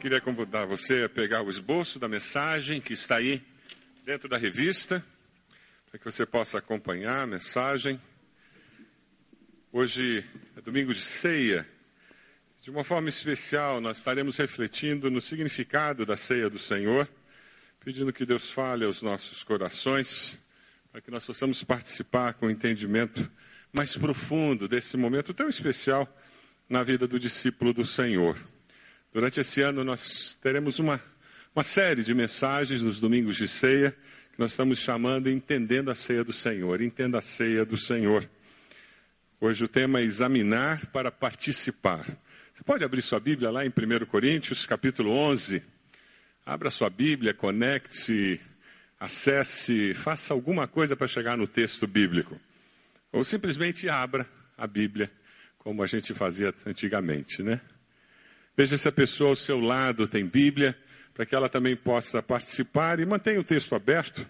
Queria convidar você a pegar o esboço da mensagem que está aí dentro da revista, para que você possa acompanhar a mensagem. Hoje é domingo de ceia. De uma forma especial, nós estaremos refletindo no significado da ceia do Senhor, pedindo que Deus fale aos nossos corações, para que nós possamos participar com entendimento mais profundo desse momento tão especial na vida do discípulo do Senhor. Durante esse ano, nós teremos uma, uma série de mensagens nos domingos de ceia, que nós estamos chamando Entendendo a Ceia do Senhor. Entenda a Ceia do Senhor. Hoje o tema é examinar para participar. Você pode abrir sua Bíblia lá em 1 Coríntios, capítulo 11. Abra sua Bíblia, conecte-se, acesse, faça alguma coisa para chegar no texto bíblico. Ou simplesmente abra a Bíblia, como a gente fazia antigamente, né? Veja se a pessoa ao seu lado tem Bíblia, para que ela também possa participar e mantenha o texto aberto.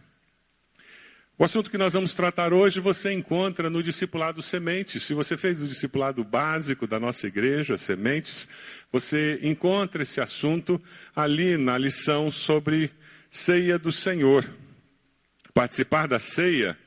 O assunto que nós vamos tratar hoje você encontra no discipulado Sementes. Se você fez o discipulado básico da nossa igreja, Sementes, você encontra esse assunto ali na lição sobre ceia do Senhor. Participar da ceia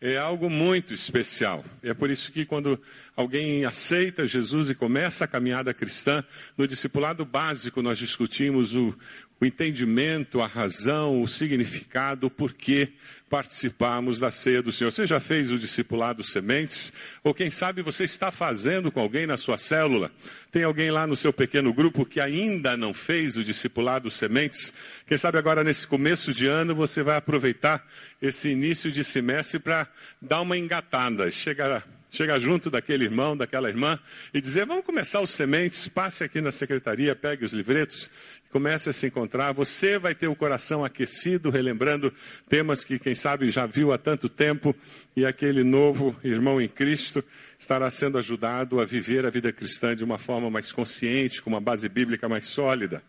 é algo muito especial. É por isso que quando alguém aceita Jesus e começa a caminhada cristã, no discipulado básico nós discutimos o, o entendimento, a razão, o significado, o porquê participarmos da ceia do Senhor. Você já fez o discipulado sementes? Ou quem sabe você está fazendo com alguém na sua célula? Tem alguém lá no seu pequeno grupo que ainda não fez o discipulado sementes? Quem sabe agora nesse começo de ano você vai aproveitar esse início de semestre para dar uma engatada, chegar chegar junto daquele irmão, daquela irmã e dizer: vamos começar os sementes, passe aqui na secretaria, pegue os livretos comece a se encontrar. Você vai ter o coração aquecido, relembrando temas que, quem sabe, já viu há tanto tempo, e aquele novo irmão em Cristo estará sendo ajudado a viver a vida cristã de uma forma mais consciente, com uma base bíblica mais sólida.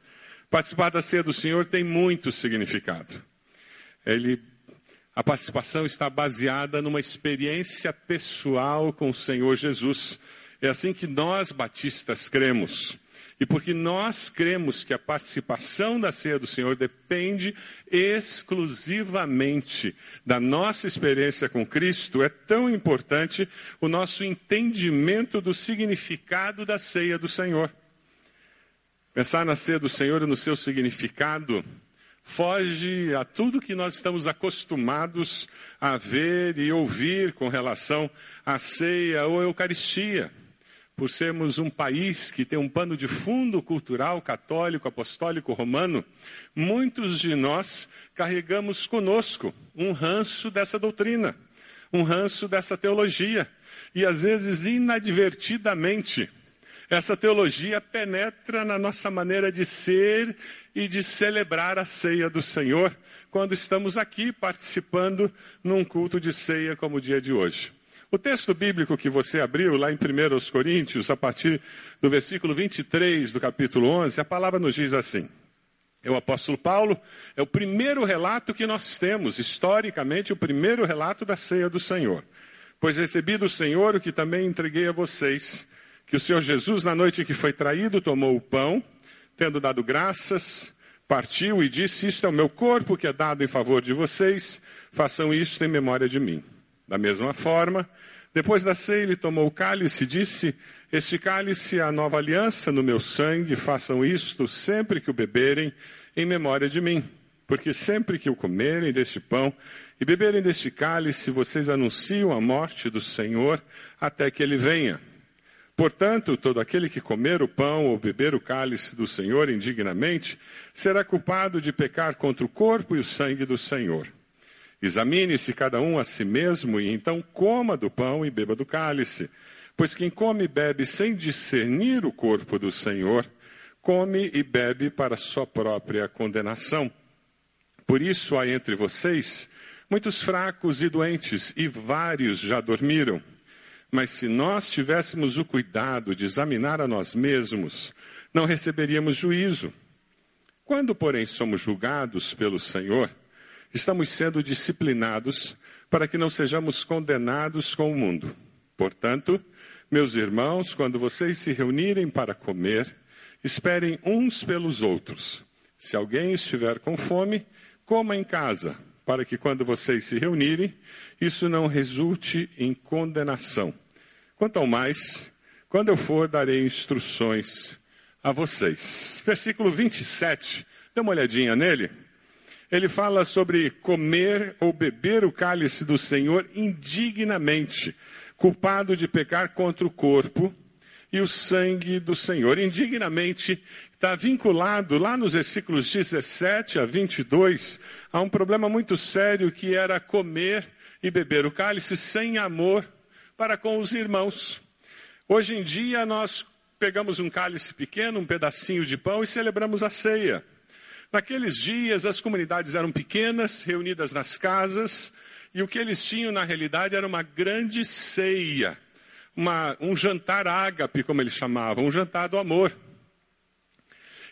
Participar da ceia do Senhor tem muito significado. Ele a participação está baseada numa experiência pessoal com o Senhor Jesus. É assim que nós batistas cremos. E porque nós cremos que a participação da ceia do Senhor depende exclusivamente da nossa experiência com Cristo, é tão importante o nosso entendimento do significado da ceia do Senhor. Pensar na ceia do Senhor e no seu significado foge a tudo que nós estamos acostumados a ver e ouvir com relação à ceia ou à Eucaristia por sermos um país que tem um pano de fundo cultural católico, apostólico, romano, muitos de nós carregamos conosco um ranço dessa doutrina, um ranço dessa teologia. E às vezes, inadvertidamente, essa teologia penetra na nossa maneira de ser e de celebrar a ceia do Senhor quando estamos aqui participando num culto de ceia como o dia de hoje. O texto bíblico que você abriu lá em 1 Coríntios, a partir do versículo 23 do capítulo 11, a palavra nos diz assim. É o apóstolo Paulo, é o primeiro relato que nós temos, historicamente, o primeiro relato da ceia do Senhor. Pois recebi do Senhor o que também entreguei a vocês, que o Senhor Jesus, na noite em que foi traído, tomou o pão, tendo dado graças, partiu e disse: Isto é o meu corpo que é dado em favor de vocês, façam isto em memória de mim. Da mesma forma, depois da ceia, ele tomou o cálice e disse: Este cálice é a nova aliança no meu sangue, façam isto sempre que o beberem, em memória de mim. Porque sempre que o comerem deste pão e beberem deste cálice, vocês anunciam a morte do Senhor até que ele venha. Portanto, todo aquele que comer o pão ou beber o cálice do Senhor indignamente será culpado de pecar contra o corpo e o sangue do Senhor. Examine-se cada um a si mesmo e então coma do pão e beba do cálice. Pois quem come e bebe sem discernir o corpo do Senhor, come e bebe para sua própria condenação. Por isso há entre vocês muitos fracos e doentes, e vários já dormiram. Mas se nós tivéssemos o cuidado de examinar a nós mesmos, não receberíamos juízo. Quando, porém, somos julgados pelo Senhor, estamos sendo disciplinados para que não sejamos condenados com o mundo. Portanto, meus irmãos, quando vocês se reunirem para comer, esperem uns pelos outros. Se alguém estiver com fome, coma em casa, para que quando vocês se reunirem, isso não resulte em condenação. Quanto ao mais, quando eu for, darei instruções a vocês. Versículo 27, dê uma olhadinha nele. Ele fala sobre comer ou beber o cálice do Senhor indignamente, culpado de pecar contra o corpo e o sangue do Senhor. Indignamente está vinculado lá nos versículos 17 a 22 a um problema muito sério que era comer e beber o cálice sem amor para com os irmãos. Hoje em dia nós pegamos um cálice pequeno, um pedacinho de pão e celebramos a ceia. Naqueles dias as comunidades eram pequenas, reunidas nas casas, e o que eles tinham na realidade era uma grande ceia, uma, um jantar ágape, como eles chamavam, um jantar do amor.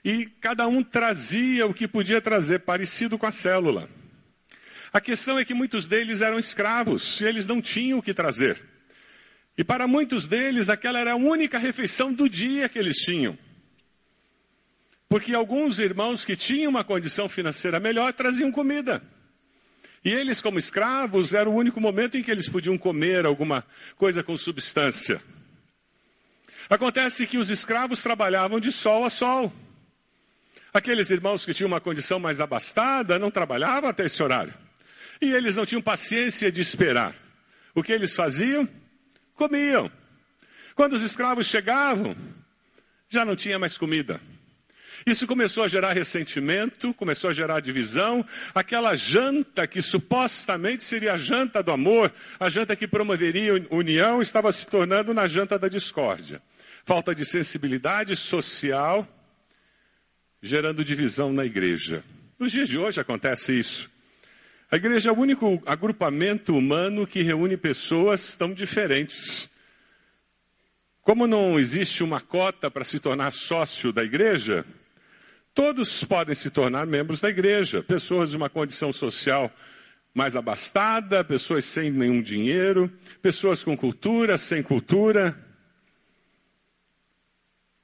E cada um trazia o que podia trazer, parecido com a célula. A questão é que muitos deles eram escravos e eles não tinham o que trazer. E para muitos deles, aquela era a única refeição do dia que eles tinham. Porque alguns irmãos que tinham uma condição financeira melhor traziam comida. E eles, como escravos, era o único momento em que eles podiam comer alguma coisa com substância. Acontece que os escravos trabalhavam de sol a sol. Aqueles irmãos que tinham uma condição mais abastada não trabalhavam até esse horário. E eles não tinham paciência de esperar. O que eles faziam? Comiam. Quando os escravos chegavam, já não tinha mais comida. Isso começou a gerar ressentimento, começou a gerar divisão. Aquela janta que supostamente seria a janta do amor, a janta que promoveria união, estava se tornando na janta da discórdia. Falta de sensibilidade social, gerando divisão na igreja. Nos dias de hoje acontece isso. A igreja é o único agrupamento humano que reúne pessoas tão diferentes. Como não existe uma cota para se tornar sócio da igreja, Todos podem se tornar membros da igreja, pessoas de uma condição social mais abastada, pessoas sem nenhum dinheiro, pessoas com cultura, sem cultura.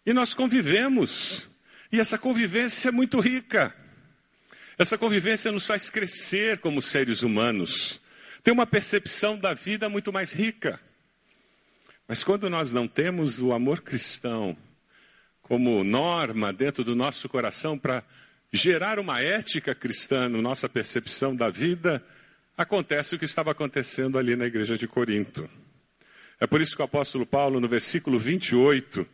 E nós convivemos, e essa convivência é muito rica. Essa convivência nos faz crescer como seres humanos, ter uma percepção da vida muito mais rica. Mas quando nós não temos o amor cristão, como norma dentro do nosso coração para gerar uma ética cristã na nossa percepção da vida, acontece o que estava acontecendo ali na igreja de Corinto. É por isso que o apóstolo Paulo, no versículo 28,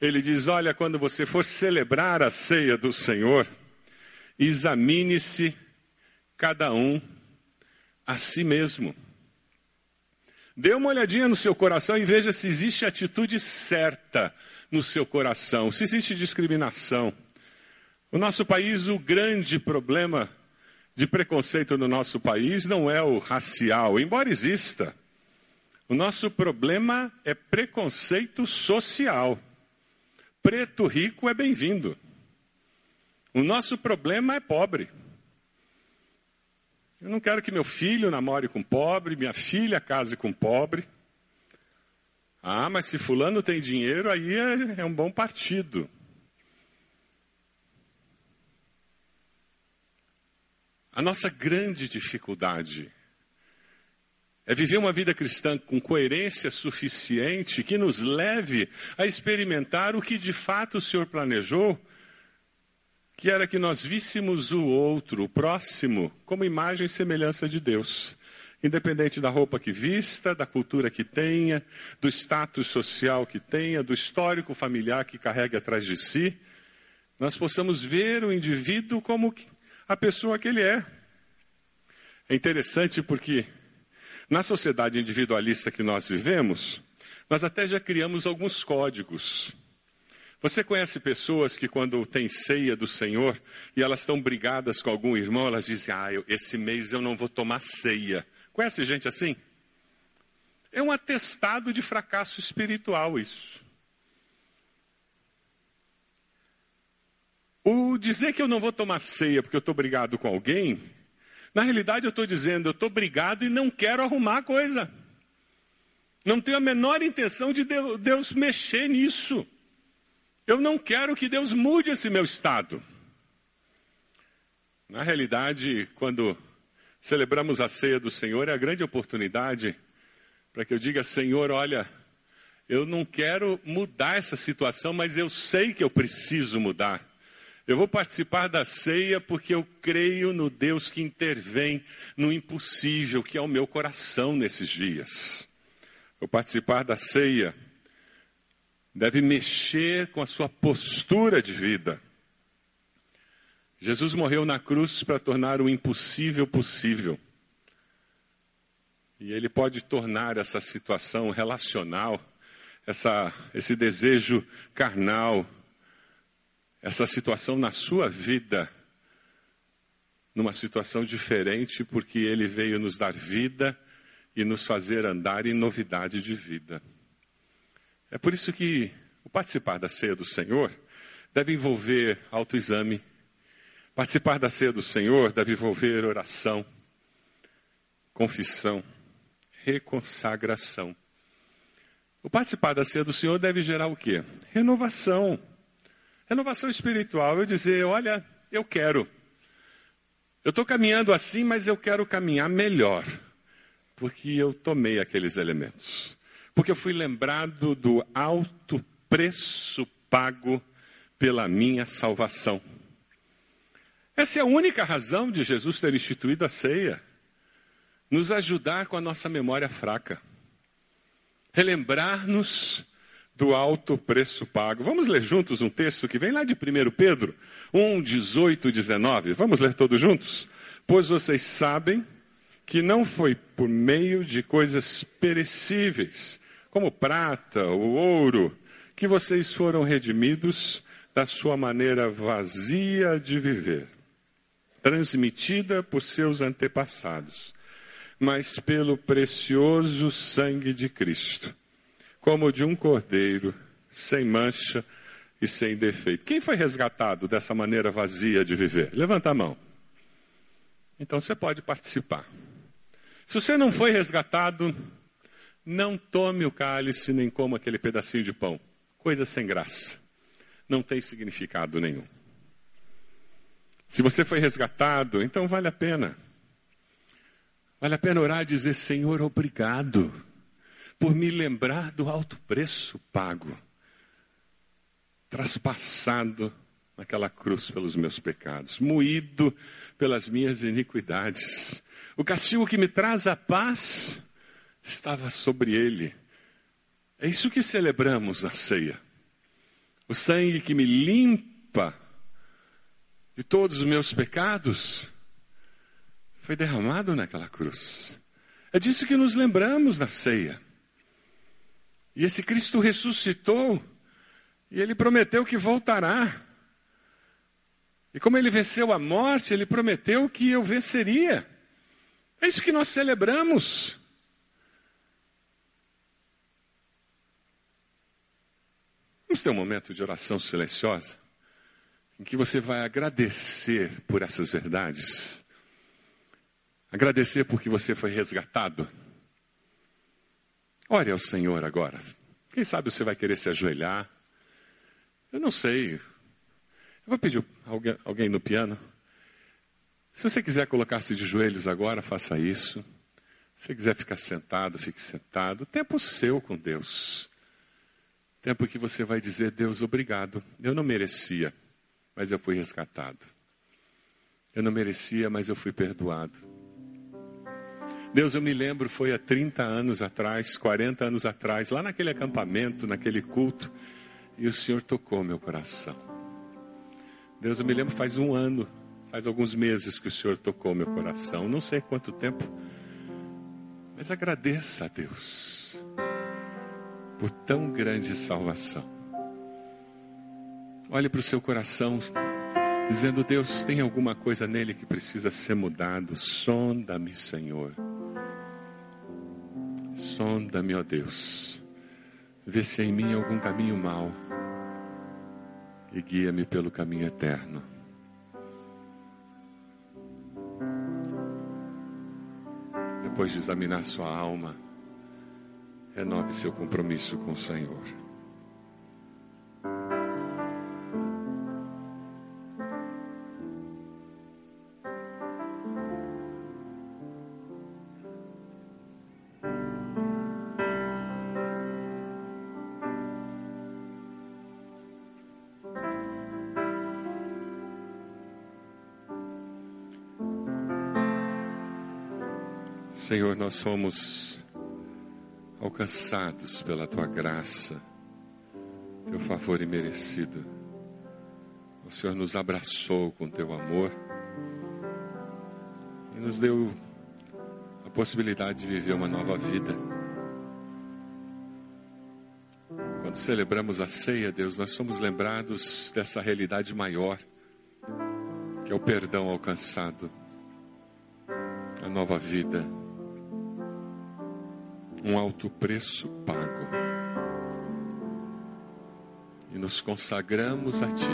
ele diz: Olha, quando você for celebrar a ceia do Senhor, examine-se cada um a si mesmo. Dê uma olhadinha no seu coração e veja se existe atitude certa no seu coração, se existe discriminação. O nosso país, o grande problema de preconceito no nosso país não é o racial, embora exista. O nosso problema é preconceito social. Preto rico é bem-vindo. O nosso problema é pobre. Eu não quero que meu filho namore com pobre, minha filha case com pobre. Ah, mas se fulano tem dinheiro, aí é, é um bom partido. A nossa grande dificuldade é viver uma vida cristã com coerência suficiente que nos leve a experimentar o que de fato o Senhor planejou, que era que nós víssemos o outro, o próximo, como imagem e semelhança de Deus independente da roupa que vista, da cultura que tenha, do status social que tenha, do histórico familiar que carrega atrás de si, nós possamos ver o indivíduo como a pessoa que ele é. É interessante porque na sociedade individualista que nós vivemos, nós até já criamos alguns códigos. Você conhece pessoas que quando tem ceia do Senhor e elas estão brigadas com algum irmão, elas dizem: "Ah, eu, esse mês eu não vou tomar ceia". Conhece gente assim? É um atestado de fracasso espiritual isso. O dizer que eu não vou tomar ceia porque eu estou brigado com alguém, na realidade eu estou dizendo, eu estou brigado e não quero arrumar a coisa. Não tenho a menor intenção de Deus mexer nisso. Eu não quero que Deus mude esse meu estado. Na realidade, quando celebramos a ceia do Senhor, é a grande oportunidade para que eu diga: Senhor, olha, eu não quero mudar essa situação, mas eu sei que eu preciso mudar. Eu vou participar da ceia porque eu creio no Deus que intervém no impossível, que é o meu coração nesses dias. Vou participar da ceia deve mexer com a sua postura de vida. Jesus morreu na cruz para tornar o impossível possível. E ele pode tornar essa situação relacional, essa, esse desejo carnal, essa situação na sua vida, numa situação diferente, porque ele veio nos dar vida e nos fazer andar em novidade de vida. É por isso que o participar da ceia do Senhor deve envolver autoexame. Participar da ceia do Senhor deve envolver oração, confissão reconsagração. O participar da ceia do Senhor deve gerar o quê? Renovação. Renovação espiritual. Eu dizer, olha, eu quero. Eu estou caminhando assim, mas eu quero caminhar melhor. Porque eu tomei aqueles elementos. Porque eu fui lembrado do alto preço pago pela minha salvação. Essa é a única razão de Jesus ter instituído a ceia nos ajudar com a nossa memória fraca, relembrar-nos do alto preço pago. Vamos ler juntos um texto que vem lá de 1 Pedro 1, 18 e 19. Vamos ler todos juntos? Pois vocês sabem que não foi por meio de coisas perecíveis, como prata ou ouro, que vocês foram redimidos da sua maneira vazia de viver, transmitida por seus antepassados mas pelo precioso sangue de Cristo, como de um cordeiro, sem mancha e sem defeito. Quem foi resgatado dessa maneira vazia de viver? Levanta a mão. Então você pode participar. Se você não foi resgatado, não tome o cálice nem coma aquele pedacinho de pão. Coisa sem graça. Não tem significado nenhum. Se você foi resgatado, então vale a pena. Vale a pena orar e dizer: Senhor, obrigado por me lembrar do alto preço pago, traspassado naquela cruz pelos meus pecados, moído pelas minhas iniquidades. O castigo que me traz a paz estava sobre ele. É isso que celebramos na ceia. O sangue que me limpa de todos os meus pecados foi derramado naquela cruz. É disso que nos lembramos na ceia. E esse Cristo ressuscitou e ele prometeu que voltará. E como ele venceu a morte, ele prometeu que eu venceria. É isso que nós celebramos. Vamos ter um momento de oração silenciosa, em que você vai agradecer por essas verdades. Agradecer porque você foi resgatado. Ore ao Senhor agora. Quem sabe você vai querer se ajoelhar. Eu não sei. Eu vou pedir alguém, alguém no piano. Se você quiser colocar-se de joelhos agora, faça isso. Se você quiser ficar sentado, fique sentado. Tempo seu com Deus. Tempo que você vai dizer, Deus, obrigado. Eu não merecia, mas eu fui resgatado. Eu não merecia, mas eu fui perdoado. Deus, eu me lembro, foi há 30 anos atrás, 40 anos atrás, lá naquele acampamento, naquele culto, e o Senhor tocou meu coração. Deus, eu me lembro, faz um ano, faz alguns meses que o Senhor tocou meu coração, não sei quanto tempo, mas agradeça a Deus por tão grande salvação. Olhe para o seu coração, dizendo: Deus, tem alguma coisa nele que precisa ser mudado. Sonda-me, Senhor. Sonda-me, ó Deus. Vê se há em mim algum caminho mau e guia-me pelo caminho eterno. Depois de examinar sua alma, renove seu compromisso com o Senhor. Nós fomos alcançados pela tua graça, teu favor imerecido. O Senhor nos abraçou com teu amor e nos deu a possibilidade de viver uma nova vida. Quando celebramos a ceia, Deus, nós somos lembrados dessa realidade maior, que é o perdão alcançado, a nova vida, um alto preço pago. E nos consagramos a Ti,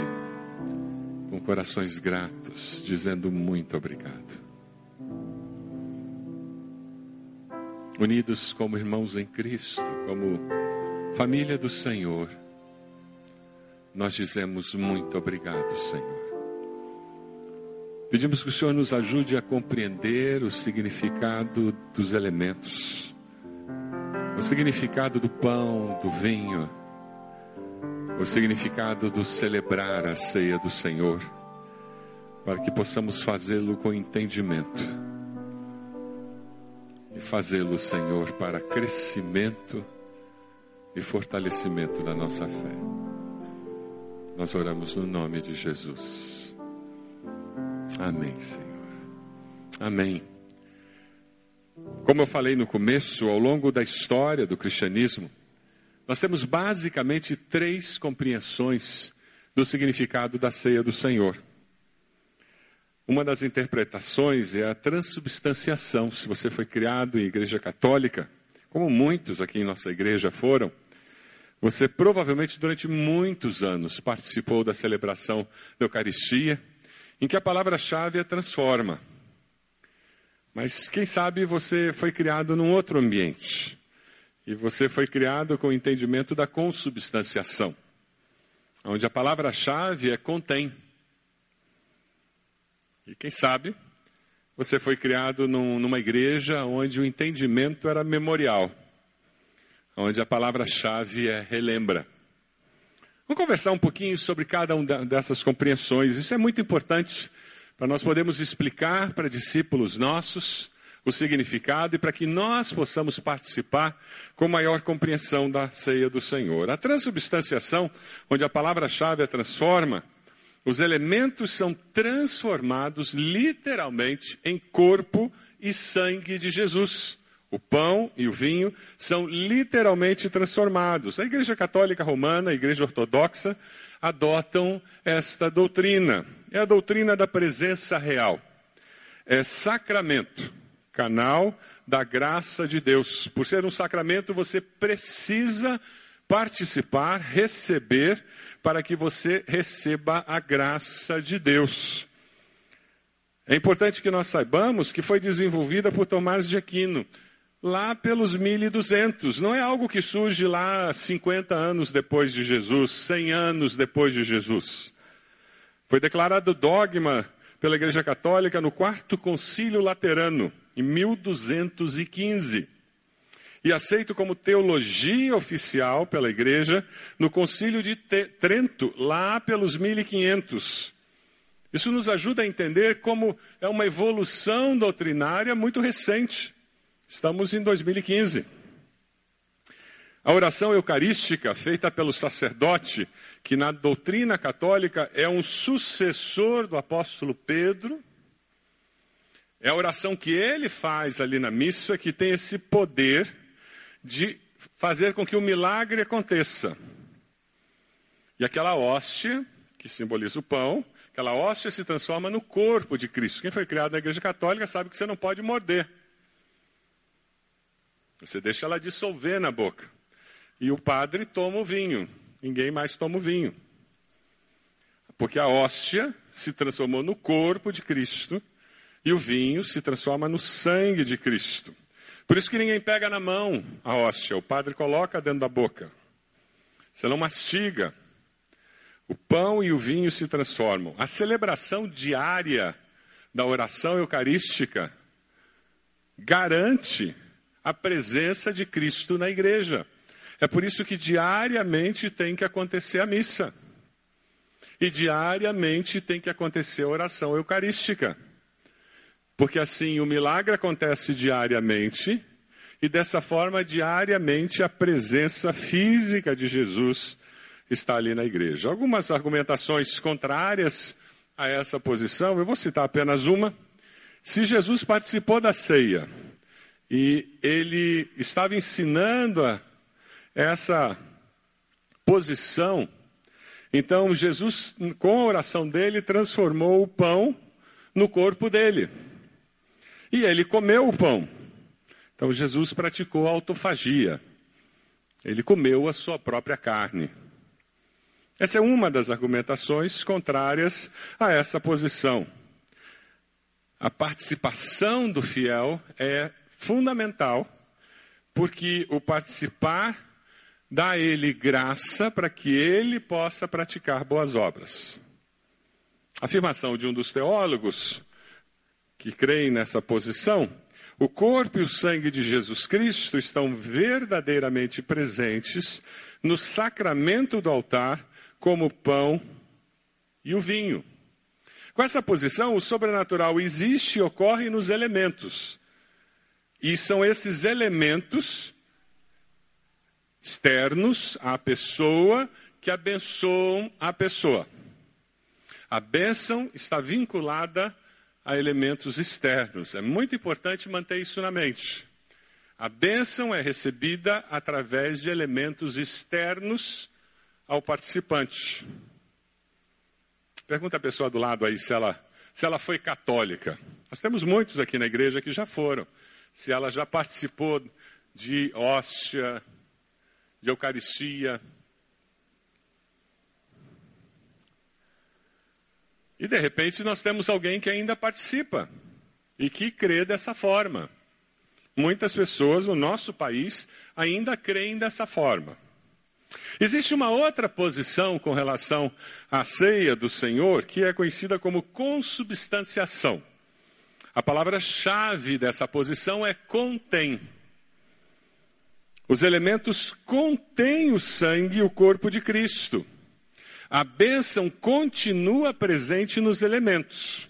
com corações gratos, dizendo muito obrigado. Unidos como irmãos em Cristo, como Família do Senhor, nós dizemos muito obrigado, Senhor. Pedimos que o Senhor nos ajude a compreender o significado dos elementos, o significado do pão, do vinho, o significado do celebrar a ceia do Senhor, para que possamos fazê-lo com entendimento e fazê-lo, Senhor, para crescimento e fortalecimento da nossa fé. Nós oramos no nome de Jesus. Amém, Senhor. Amém. Como eu falei no começo, ao longo da história do cristianismo, nós temos basicamente três compreensões do significado da ceia do Senhor. Uma das interpretações é a transubstanciação. Se você foi criado em igreja católica, como muitos aqui em nossa igreja foram, você provavelmente durante muitos anos participou da celebração da Eucaristia, em que a palavra-chave é transforma. Mas quem sabe você foi criado num outro ambiente. E você foi criado com o entendimento da consubstanciação, onde a palavra-chave é contém. E quem sabe você foi criado num, numa igreja onde o entendimento era memorial, onde a palavra-chave é relembra. Vamos conversar um pouquinho sobre cada uma dessas compreensões. Isso é muito importante para nós podermos explicar para discípulos nossos o significado e para que nós possamos participar com maior compreensão da ceia do Senhor. A transubstanciação, onde a palavra-chave é transforma, os elementos são transformados literalmente em corpo e sangue de Jesus. O pão e o vinho são literalmente transformados. A Igreja Católica Romana, a Igreja Ortodoxa, adotam esta doutrina. É a doutrina da presença real. É sacramento, canal da graça de Deus. Por ser um sacramento, você precisa participar, receber para que você receba a graça de Deus. É importante que nós saibamos que foi desenvolvida por Tomás de Aquino, lá pelos 1200. Não é algo que surge lá 50 anos depois de Jesus, 100 anos depois de Jesus. Foi declarado dogma pela Igreja Católica no quarto concílio laterano, em 1215 e aceito como teologia oficial pela igreja no Concílio de Trento, lá pelos 1500. Isso nos ajuda a entender como é uma evolução doutrinária muito recente. Estamos em 2015. A oração eucarística feita pelo sacerdote, que na doutrina católica é um sucessor do apóstolo Pedro, é a oração que ele faz ali na missa que tem esse poder de fazer com que o milagre aconteça. E aquela hóstia, que simboliza o pão, aquela hóstia se transforma no corpo de Cristo. Quem foi criado na Igreja Católica sabe que você não pode morder. Você deixa ela dissolver na boca. E o padre toma o vinho. Ninguém mais toma o vinho. Porque a hóstia se transformou no corpo de Cristo e o vinho se transforma no sangue de Cristo. Por isso que ninguém pega na mão a hóstia, o padre coloca dentro da boca. Você não mastiga. O pão e o vinho se transformam. A celebração diária da oração eucarística garante a presença de Cristo na igreja. É por isso que diariamente tem que acontecer a missa. E diariamente tem que acontecer a oração eucarística. Porque assim o milagre acontece diariamente e dessa forma, diariamente, a presença física de Jesus está ali na igreja. Algumas argumentações contrárias a essa posição, eu vou citar apenas uma. Se Jesus participou da ceia e ele estava ensinando a essa posição, então Jesus, com a oração dele, transformou o pão no corpo dele. E ele comeu o pão. Então Jesus praticou autofagia. Ele comeu a sua própria carne. Essa é uma das argumentações contrárias a essa posição. A participação do fiel é fundamental, porque o participar dá a ele graça para que ele possa praticar boas obras. A afirmação de um dos teólogos que creem nessa posição o corpo e o sangue de Jesus Cristo estão verdadeiramente presentes no sacramento do altar, como o pão e o vinho. Com essa posição, o sobrenatural existe e ocorre nos elementos. E são esses elementos externos à pessoa que abençoam a pessoa. A bênção está vinculada a elementos externos. É muito importante manter isso na mente. A bênção é recebida através de elementos externos ao participante. Pergunta a pessoa do lado aí se ela, se ela foi católica. Nós temos muitos aqui na igreja que já foram. Se ela já participou de hóstia, de Eucaristia, E de repente nós temos alguém que ainda participa e que crê dessa forma. Muitas pessoas no nosso país ainda creem dessa forma. Existe uma outra posição com relação à ceia do Senhor que é conhecida como consubstanciação. A palavra-chave dessa posição é contém. Os elementos contêm o sangue e o corpo de Cristo. A bênção continua presente nos elementos.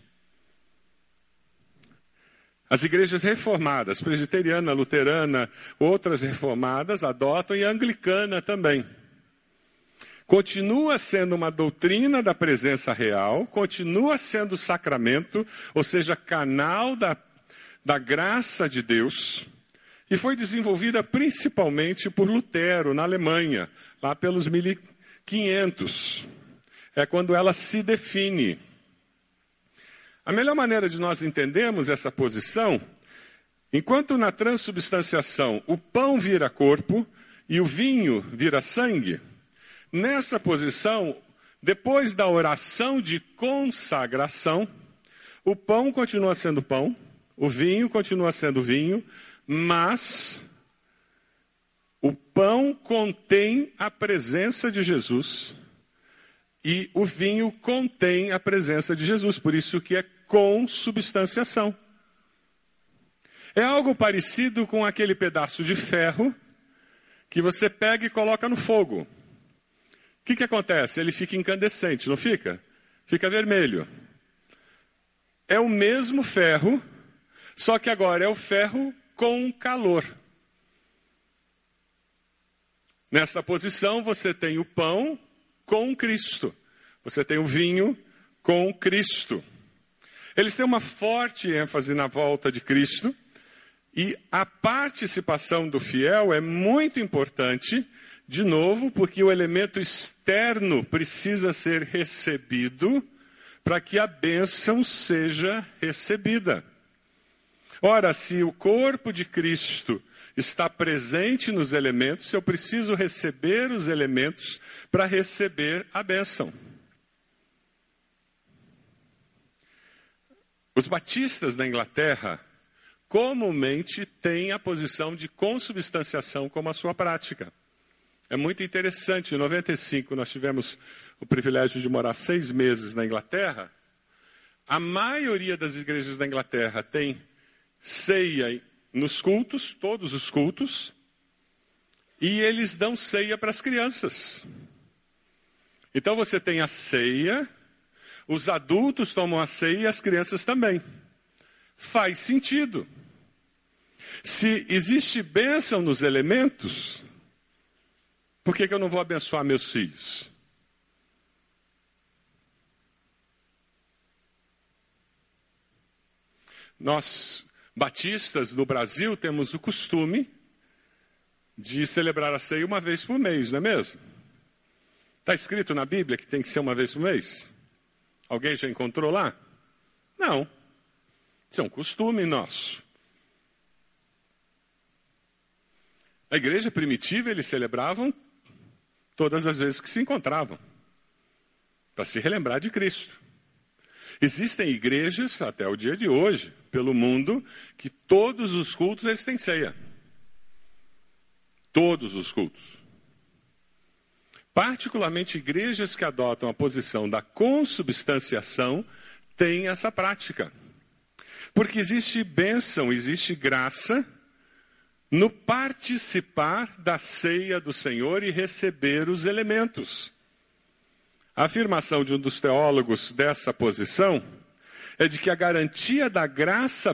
As igrejas reformadas, presbiteriana, luterana, outras reformadas adotam e a anglicana também. Continua sendo uma doutrina da presença real, continua sendo sacramento, ou seja, canal da, da graça de Deus, e foi desenvolvida principalmente por Lutero, na Alemanha, lá pelos 1500. É quando ela se define. A melhor maneira de nós entendermos essa posição, enquanto na transubstanciação o pão vira corpo e o vinho vira sangue, nessa posição, depois da oração de consagração, o pão continua sendo pão, o vinho continua sendo vinho, mas o pão contém a presença de Jesus e o vinho contém a presença de Jesus, por isso que é consubstanciação. É algo parecido com aquele pedaço de ferro que você pega e coloca no fogo. O que, que acontece? Ele fica incandescente, não fica? Fica vermelho. É o mesmo ferro, só que agora é o ferro com calor. Nessa posição, você tem o pão com Cristo. Você tem o vinho com Cristo. Eles têm uma forte ênfase na volta de Cristo. E a participação do fiel é muito importante, de novo, porque o elemento externo precisa ser recebido para que a bênção seja recebida. Ora, se o corpo de Cristo está presente nos elementos, eu preciso receber os elementos para receber a bênção. Os batistas da Inglaterra comumente têm a posição de consubstanciação como a sua prática. É muito interessante. Em 95, nós tivemos o privilégio de morar seis meses na Inglaterra. A maioria das igrejas da Inglaterra tem ceia nos cultos, todos os cultos, e eles dão ceia para as crianças. Então você tem a ceia, os adultos tomam a ceia e as crianças também. faz sentido. Se existe bênção nos elementos, por que, que eu não vou abençoar meus filhos? Nós, batistas do Brasil, temos o costume de celebrar a ceia uma vez por mês, não é mesmo? Está escrito na Bíblia que tem que ser uma vez por mês? Alguém já encontrou lá? Não. Isso é um costume nosso. A igreja primitiva, eles celebravam todas as vezes que se encontravam, para se relembrar de Cristo. Existem igrejas, até o dia de hoje, pelo mundo, que todos os cultos eles têm ceia. Todos os cultos. Particularmente igrejas que adotam a posição da consubstanciação têm essa prática. Porque existe bênção, existe graça no participar da ceia do Senhor e receber os elementos. A afirmação de um dos teólogos dessa posição é de que a garantia da graça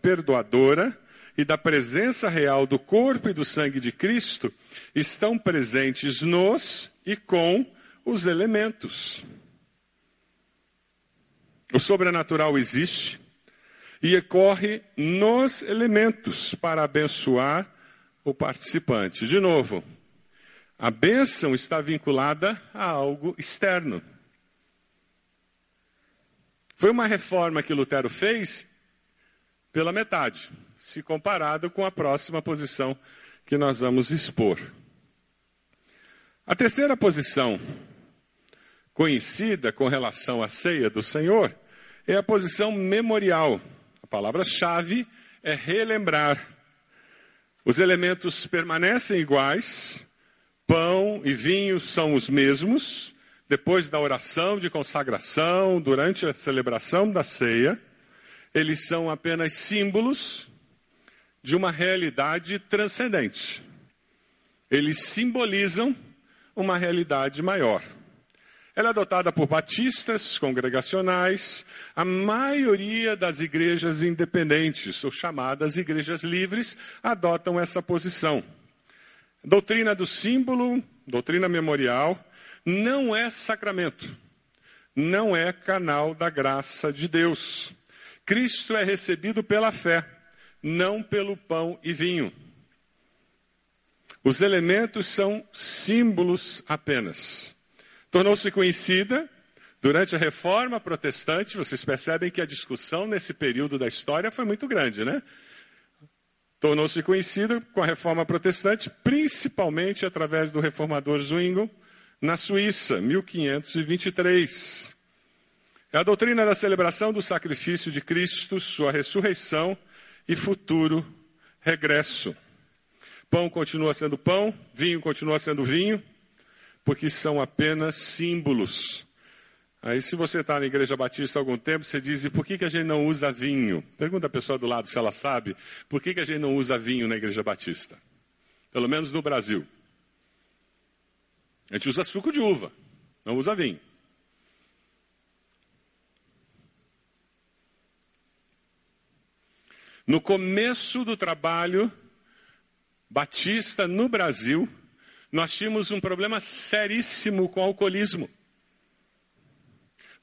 perdoadora e da presença real do corpo e do sangue de Cristo estão presentes nos e com os elementos. O sobrenatural existe e ocorre nos elementos para abençoar o participante. De novo, a bênção está vinculada a algo externo. Foi uma reforma que Lutero fez pela metade se comparado com a próxima posição que nós vamos expor. A terceira posição conhecida com relação à ceia do Senhor é a posição memorial. A palavra-chave é relembrar. Os elementos permanecem iguais, pão e vinho são os mesmos, depois da oração de consagração, durante a celebração da ceia, eles são apenas símbolos de uma realidade transcendente. Eles simbolizam uma realidade maior. Ela é adotada por batistas, congregacionais, a maioria das igrejas independentes, ou chamadas igrejas livres, adotam essa posição. Doutrina do símbolo, doutrina memorial, não é sacramento, não é canal da graça de Deus. Cristo é recebido pela fé não pelo pão e vinho. Os elementos são símbolos apenas. Tornou-se conhecida durante a reforma protestante, vocês percebem que a discussão nesse período da história foi muito grande, né? Tornou-se conhecida com a reforma protestante, principalmente através do reformador Zwingli, na Suíça, 1523. É a doutrina da celebração do sacrifício de Cristo, sua ressurreição e futuro regresso. Pão continua sendo pão, vinho continua sendo vinho, porque são apenas símbolos. Aí, se você está na igreja batista há algum tempo, você diz: e por que, que a gente não usa vinho? Pergunta a pessoa do lado se ela sabe por que, que a gente não usa vinho na igreja batista. Pelo menos no Brasil. A gente usa suco de uva, não usa vinho. No começo do trabalho batista no Brasil, nós tínhamos um problema seríssimo com o alcoolismo.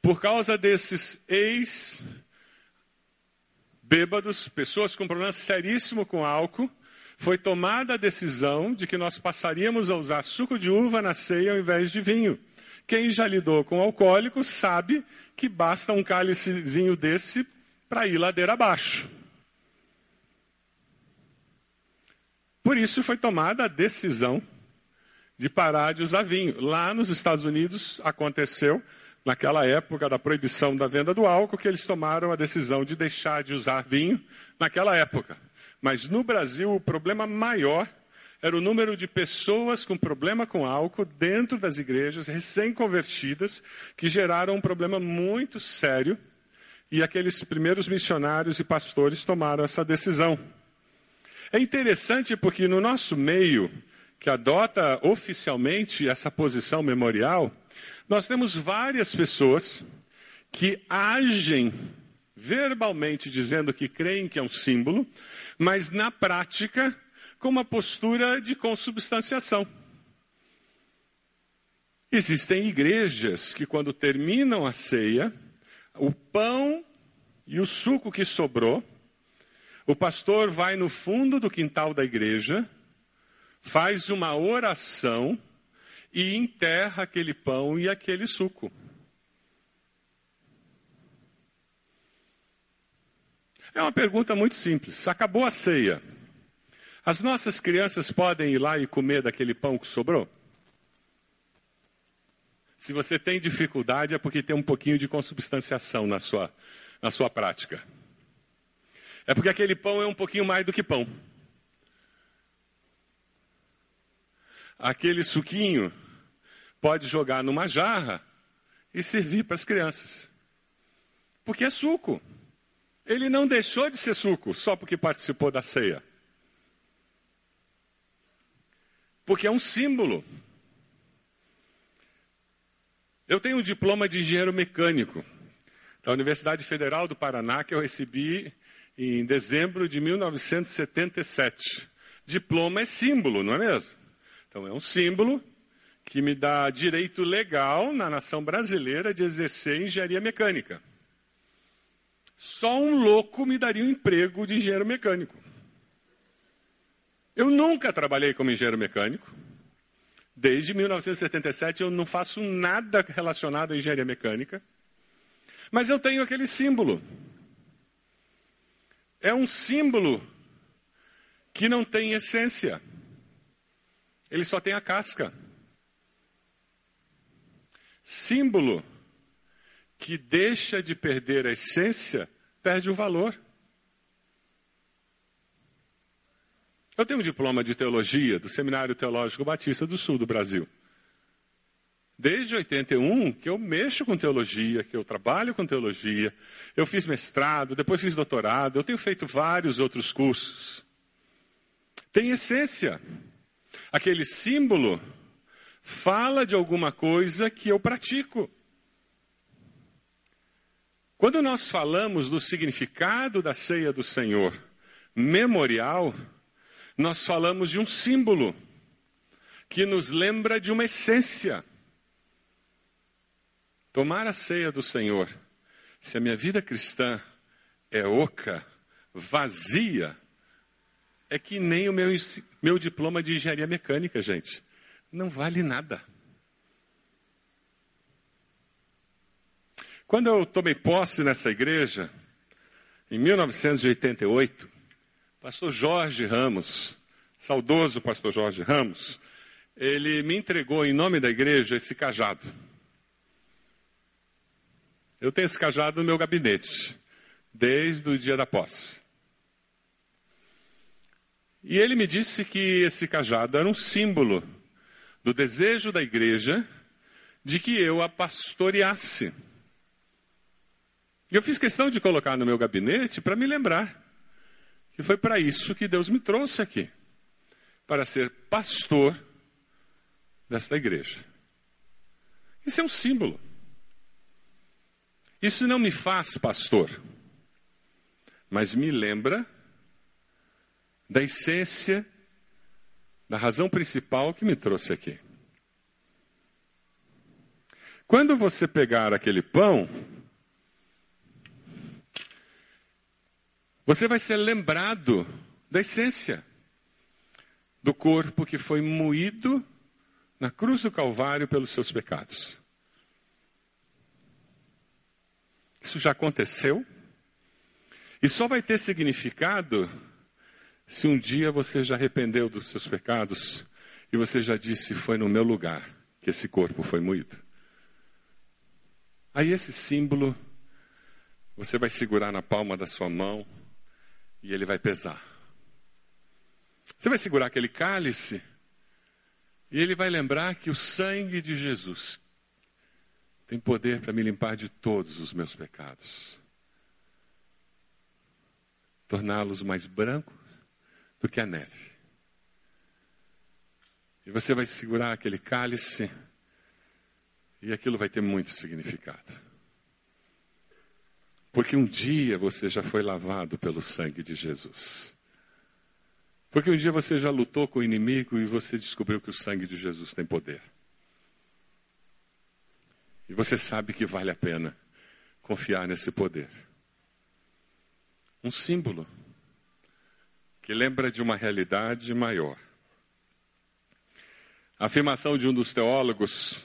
Por causa desses ex-bêbados, pessoas com problema seríssimo com álcool, foi tomada a decisão de que nós passaríamos a usar suco de uva na ceia ao invés de vinho. Quem já lidou com alcoólicos sabe que basta um cálicezinho desse para ir ladeira abaixo. Por isso foi tomada a decisão de parar de usar vinho. Lá nos Estados Unidos aconteceu, naquela época da proibição da venda do álcool, que eles tomaram a decisão de deixar de usar vinho naquela época. Mas no Brasil, o problema maior era o número de pessoas com problema com álcool dentro das igrejas, recém-convertidas, que geraram um problema muito sério. E aqueles primeiros missionários e pastores tomaram essa decisão. É interessante porque no nosso meio, que adota oficialmente essa posição memorial, nós temos várias pessoas que agem verbalmente dizendo que creem que é um símbolo, mas na prática com uma postura de consubstanciação. Existem igrejas que, quando terminam a ceia, o pão e o suco que sobrou, o pastor vai no fundo do quintal da igreja, faz uma oração e enterra aquele pão e aquele suco. É uma pergunta muito simples. Acabou a ceia. As nossas crianças podem ir lá e comer daquele pão que sobrou? Se você tem dificuldade, é porque tem um pouquinho de consubstanciação na sua, na sua prática. É porque aquele pão é um pouquinho mais do que pão. Aquele suquinho pode jogar numa jarra e servir para as crianças. Porque é suco. Ele não deixou de ser suco só porque participou da ceia. Porque é um símbolo. Eu tenho um diploma de engenheiro mecânico da Universidade Federal do Paraná que eu recebi em dezembro de 1977. Diploma é símbolo, não é mesmo? Então é um símbolo que me dá direito legal na nação brasileira de exercer engenharia mecânica. Só um louco me daria um emprego de engenheiro mecânico. Eu nunca trabalhei como engenheiro mecânico. Desde 1977 eu não faço nada relacionado à engenharia mecânica. Mas eu tenho aquele símbolo. É um símbolo que não tem essência. Ele só tem a casca. Símbolo que deixa de perder a essência, perde o valor. Eu tenho um diploma de teologia do Seminário Teológico Batista do Sul do Brasil. Desde 81 que eu mexo com teologia, que eu trabalho com teologia. Eu fiz mestrado, depois fiz doutorado, eu tenho feito vários outros cursos. Tem essência. Aquele símbolo fala de alguma coisa que eu pratico. Quando nós falamos do significado da ceia do Senhor memorial, nós falamos de um símbolo que nos lembra de uma essência. Tomar a ceia do Senhor, se a minha vida cristã é oca, vazia, é que nem o meu, meu diploma de engenharia mecânica, gente. Não vale nada. Quando eu tomei posse nessa igreja, em 1988, pastor Jorge Ramos, saudoso pastor Jorge Ramos, ele me entregou em nome da igreja esse cajado. Eu tenho esse cajado no meu gabinete, desde o dia da posse. E ele me disse que esse cajado era um símbolo do desejo da igreja de que eu a pastoreasse. E eu fiz questão de colocar no meu gabinete para me lembrar que foi para isso que Deus me trouxe aqui para ser pastor desta igreja. Isso é um símbolo. Isso não me faz pastor, mas me lembra da essência, da razão principal que me trouxe aqui. Quando você pegar aquele pão, Você vai ser lembrado da essência do corpo que foi moído na cruz do Calvário pelos seus pecados. Isso já aconteceu e só vai ter significado se um dia você já arrependeu dos seus pecados e você já disse: Foi no meu lugar que esse corpo foi moído. Aí esse símbolo você vai segurar na palma da sua mão e ele vai pesar. Você vai segurar aquele cálice e ele vai lembrar que o sangue de Jesus tem poder para me limpar de todos os meus pecados, torná-los mais brancos do que a neve. E você vai segurar aquele cálice e aquilo vai ter muito significado. Porque um dia você já foi lavado pelo sangue de Jesus. Porque um dia você já lutou com o inimigo e você descobriu que o sangue de Jesus tem poder. E você sabe que vale a pena confiar nesse poder. Um símbolo que lembra de uma realidade maior. A afirmação de um dos teólogos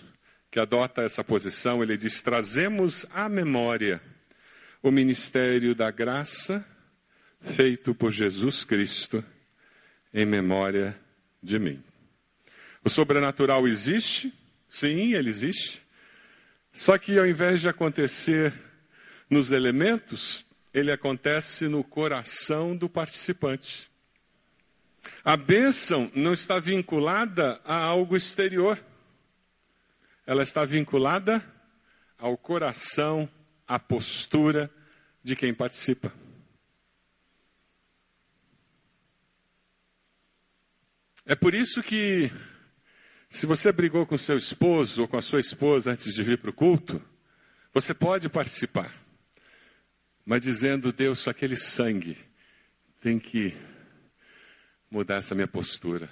que adota essa posição, ele diz: trazemos à memória o ministério da graça feito por Jesus Cristo em memória de mim. O sobrenatural existe? Sim, ele existe. Só que ao invés de acontecer nos elementos, ele acontece no coração do participante. A bênção não está vinculada a algo exterior. Ela está vinculada ao coração a postura de quem participa. É por isso que, se você brigou com seu esposo ou com a sua esposa antes de vir para o culto, você pode participar, mas dizendo: Deus, aquele sangue tem que mudar essa minha postura,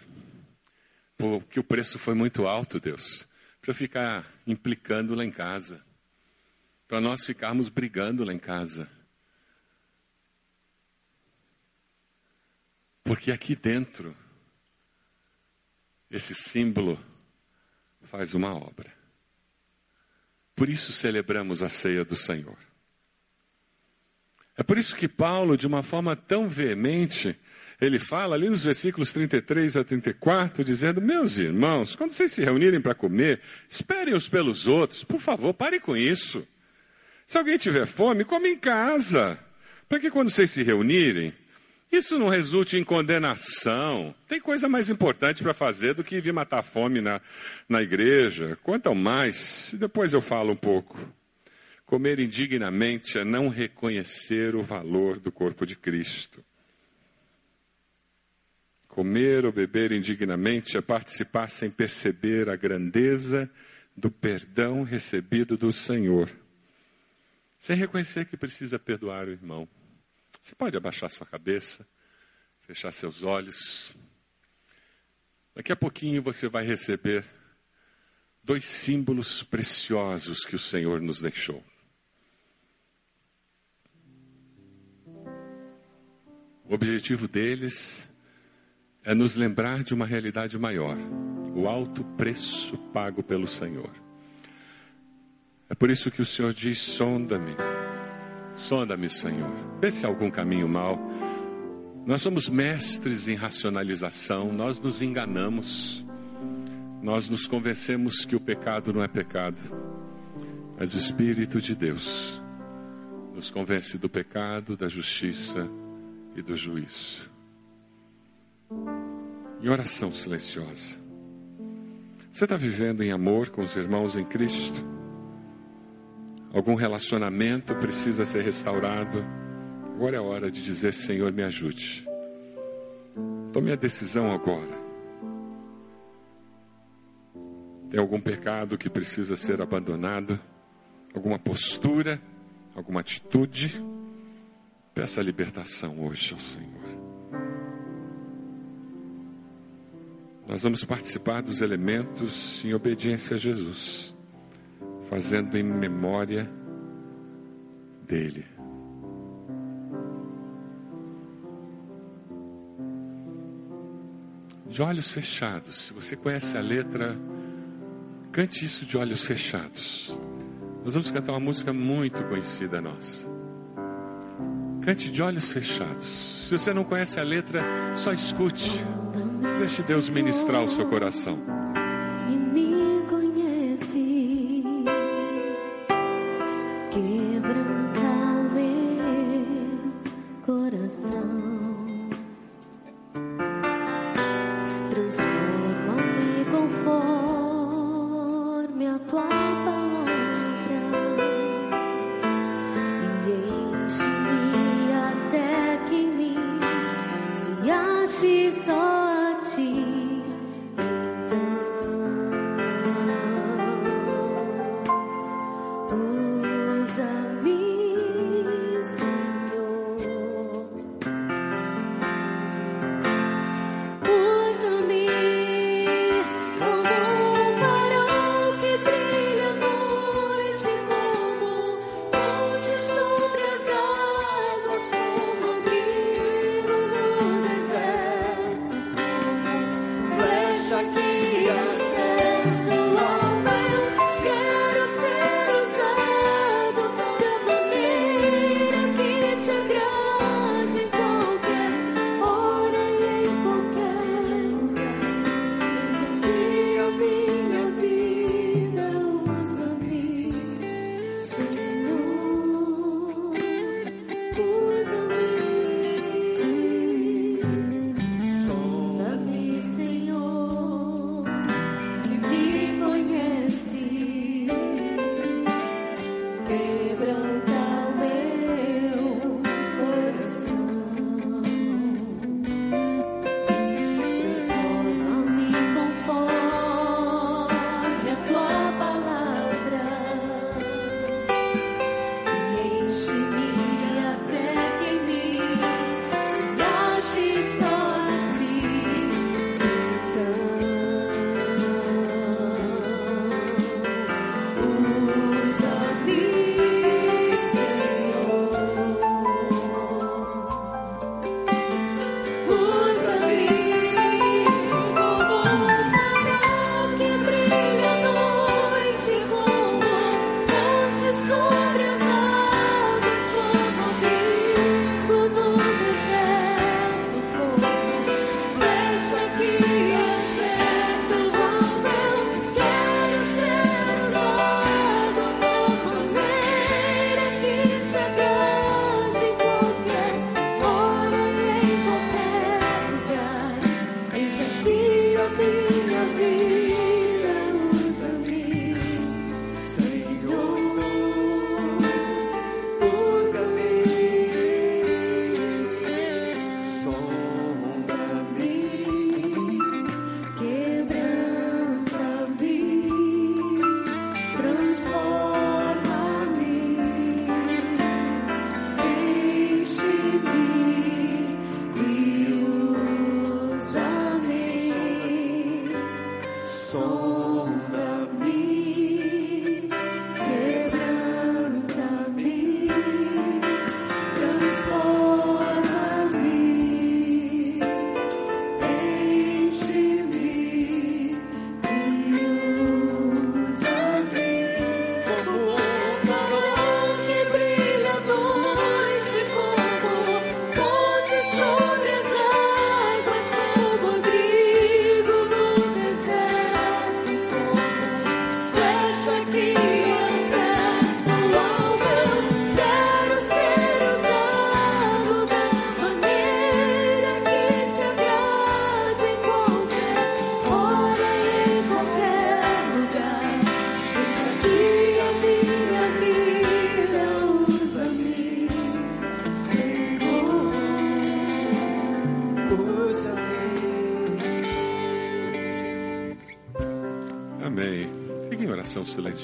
porque o preço foi muito alto, Deus, para eu ficar implicando lá em casa para nós ficarmos brigando lá em casa. Porque aqui dentro, esse símbolo faz uma obra. Por isso celebramos a ceia do Senhor. É por isso que Paulo, de uma forma tão veemente, ele fala ali nos versículos 33 a 34, dizendo: Meus irmãos, quando vocês se reunirem para comer, esperem uns pelos outros, por favor, pare com isso. Se alguém tiver fome, come em casa. Para que quando vocês se reunirem, isso não resulte em condenação. Tem coisa mais importante para fazer do que vir matar fome na, na igreja. Quanto ao mais, depois eu falo um pouco. Comer indignamente é não reconhecer o valor do corpo de Cristo. Comer ou beber indignamente é participar sem perceber a grandeza do perdão recebido do Senhor sem reconhecer que precisa perdoar o irmão. Você pode abaixar sua cabeça, fechar seus olhos. Daqui a pouquinho você vai receber dois símbolos preciosos que o Senhor nos deixou. O objetivo deles é nos lembrar de uma realidade maior, o alto preço pago pelo Senhor. É por isso que o Senhor diz: sonda-me, sonda-me, Senhor, vê se há algum caminho mau. Nós somos mestres em racionalização, nós nos enganamos, nós nos convencemos que o pecado não é pecado, mas o Espírito de Deus nos convence do pecado, da justiça e do juízo. Em oração silenciosa. Você está vivendo em amor com os irmãos em Cristo? algum relacionamento precisa ser restaurado. Agora é a hora de dizer: Senhor, me ajude. Tome a decisão agora. Tem algum pecado que precisa ser abandonado? Alguma postura? Alguma atitude? Peça a libertação hoje ao Senhor. Nós vamos participar dos elementos em obediência a Jesus fazendo em memória dele. De olhos fechados, se você conhece a letra, cante isso de olhos fechados. Nós vamos cantar uma música muito conhecida nossa. Cante de olhos fechados. Se você não conhece a letra, só escute. Deixe Deus ministrar o seu coração.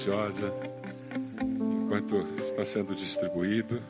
Silenciosa enquanto está sendo distribuído.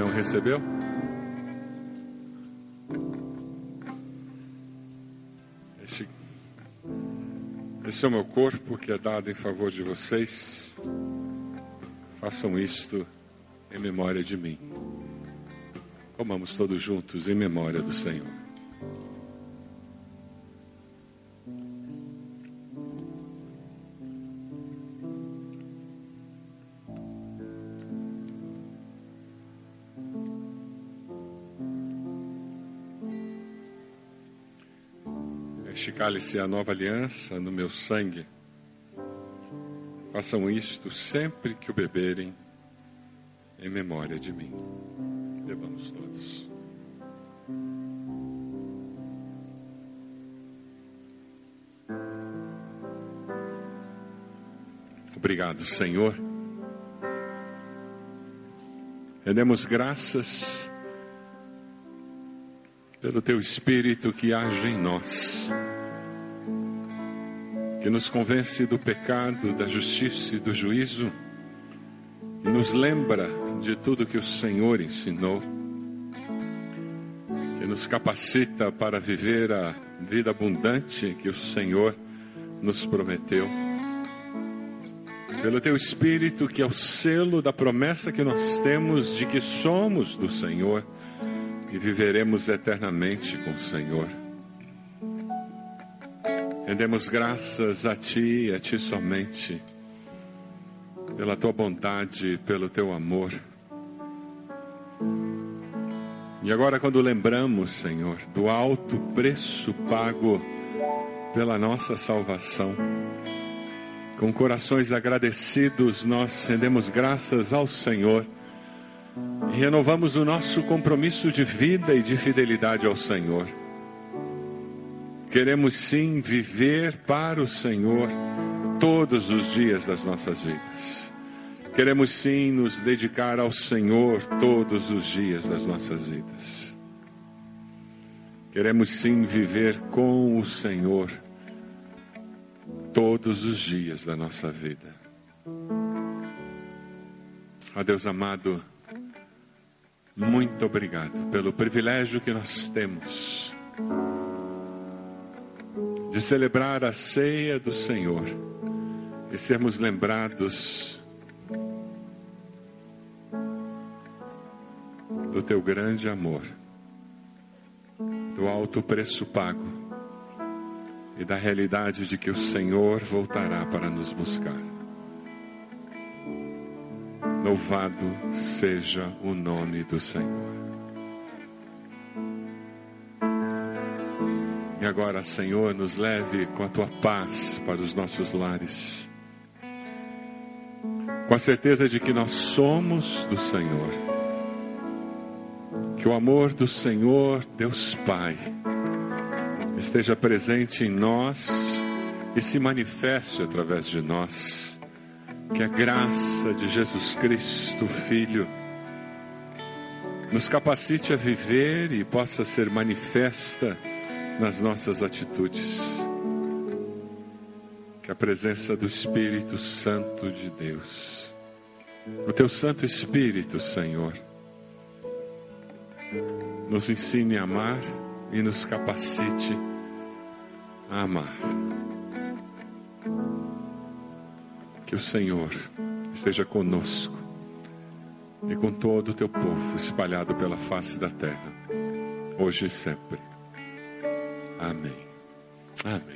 Não recebeu? Esse, esse é o meu corpo que é dado em favor de vocês. Façam isto em memória de mim. Comamos todos juntos em memória do Senhor. Cálice é a nova aliança no meu sangue. Façam isto sempre que o beberem, em memória de mim. Bebamos todos. Obrigado, Senhor. Rendemos graças pelo Teu Espírito que age em nós, que nos convence do pecado, da justiça e do juízo, e nos lembra de tudo que o Senhor ensinou, que nos capacita para viver a vida abundante que o Senhor nos prometeu. Pelo Teu Espírito, que é o selo da promessa que nós temos de que somos do Senhor e viveremos eternamente com o Senhor. Rendemos graças a Ti e a Ti somente, pela Tua bondade, pelo Teu amor. E agora, quando lembramos, Senhor, do alto preço pago pela nossa salvação, com corações agradecidos, nós rendemos graças ao Senhor e renovamos o nosso compromisso de vida e de fidelidade ao Senhor. Queremos sim viver para o Senhor todos os dias das nossas vidas. Queremos sim nos dedicar ao Senhor todos os dias das nossas vidas. Queremos sim viver com o Senhor todos os dias da nossa vida. Ó Deus amado, muito obrigado pelo privilégio que nós temos de celebrar a ceia do Senhor e sermos lembrados do teu grande amor, do alto preço pago e da realidade de que o Senhor voltará para nos buscar. Louvado seja o nome do Senhor. E agora, Senhor, nos leve com a tua paz para os nossos lares. Com a certeza de que nós somos do Senhor. Que o amor do Senhor, Deus Pai, esteja presente em nós e se manifeste através de nós. Que a graça de Jesus Cristo, Filho, nos capacite a viver e possa ser manifesta nas nossas atitudes. Que a presença do Espírito Santo de Deus, o teu Santo Espírito, Senhor, nos ensine a amar e nos capacite a amar. Que o Senhor esteja conosco e com todo o teu povo espalhado pela face da terra, hoje e sempre. Amém. Amém.